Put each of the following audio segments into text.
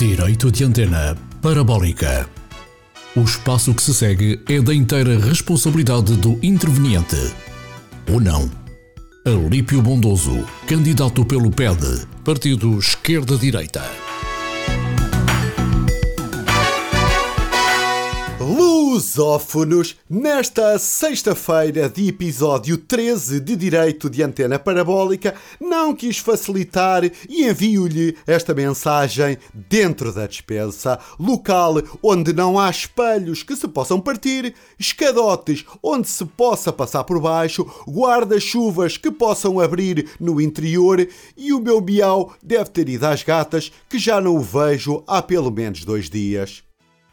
Direito de antena parabólica. O espaço que se segue é da inteira responsabilidade do interveniente. Ou não. Alípio Bondoso, candidato pelo PED, Partido Esquerda-Direita. Lusófonos, nesta sexta-feira de episódio 13 de Direito de Antena Parabólica, não quis facilitar e envio-lhe esta mensagem dentro da despensa, local onde não há espelhos que se possam partir, escadotes onde se possa passar por baixo, guarda-chuvas que possam abrir no interior e o meu miau deve ter ido às gatas que já não o vejo há pelo menos dois dias.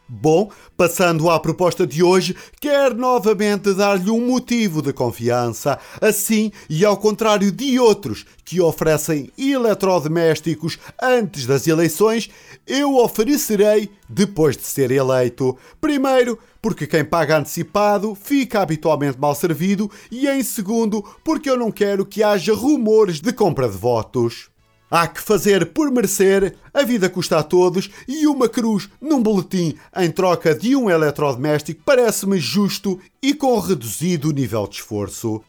Bom, passando à proposta de hoje, quero novamente dar-lhe um motivo de confiança. Assim, e ao contrário de outros que oferecem eletrodomésticos antes das eleições, eu oferecerei depois de ser eleito. Primeiro, porque quem paga antecipado fica habitualmente mal servido, e em segundo, porque eu não quero que haja rumores de compra de votos. Há que fazer por merecer, a vida custa a todos e uma cruz num boletim em troca de um eletrodoméstico parece-me justo e com reduzido nível de esforço.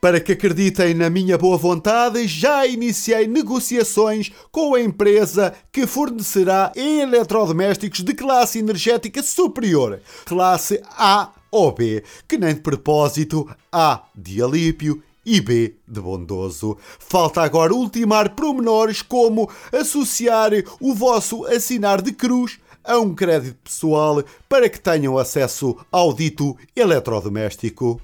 Para que acreditem na minha boa vontade, já iniciei negociações com a empresa que fornecerá eletrodomésticos de classe energética superior, classe A ou B, que nem de propósito A de Alípio e B de bondoso. Falta agora ultimar promenores como associar o vosso assinar de cruz a um crédito pessoal para que tenham acesso ao dito eletrodoméstico.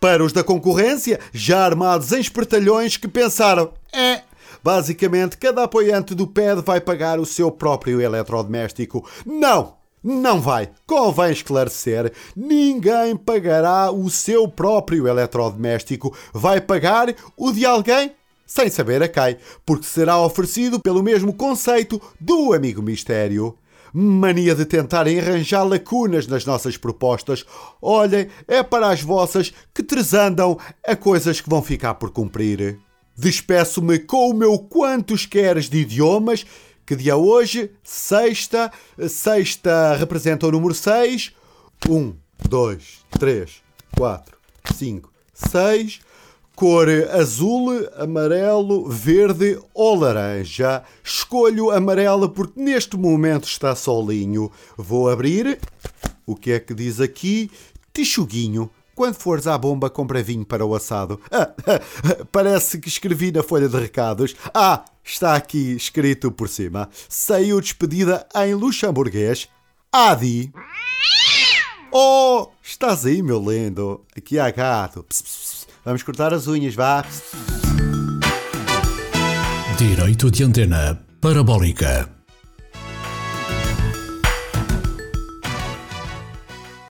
Para os da concorrência, já armados em espertalhões que pensaram: é. Basicamente, cada apoiante do PED vai pagar o seu próprio eletrodoméstico. Não! Não vai. Convém esclarecer. Ninguém pagará o seu próprio eletrodoméstico. Vai pagar o de alguém sem saber a quem, porque será oferecido pelo mesmo conceito do amigo mistério. Mania de tentarem arranjar lacunas nas nossas propostas. Olhem, é para as vossas que tresandam a coisas que vão ficar por cumprir. Despeço-me com o meu quantos queres de idiomas que dia hoje? Sexta. Sexta representa o número 6. 1, 2, 3, 4, 5, 6. Cor azul, amarelo, verde ou laranja. Escolho amarela porque neste momento está solinho. Vou abrir. O que é que diz aqui? Tichuguinho. Quando fores à bomba, compra vinho para o assado. Ah, parece que escrevi na folha de recados. Ah, está aqui escrito por cima. Saiu despedida em luxemburguês. Adi. Oh, estás aí, meu lindo. Aqui há gato. Pss, pss, Vamos cortar as unhas, vá. Direito de antena parabólica.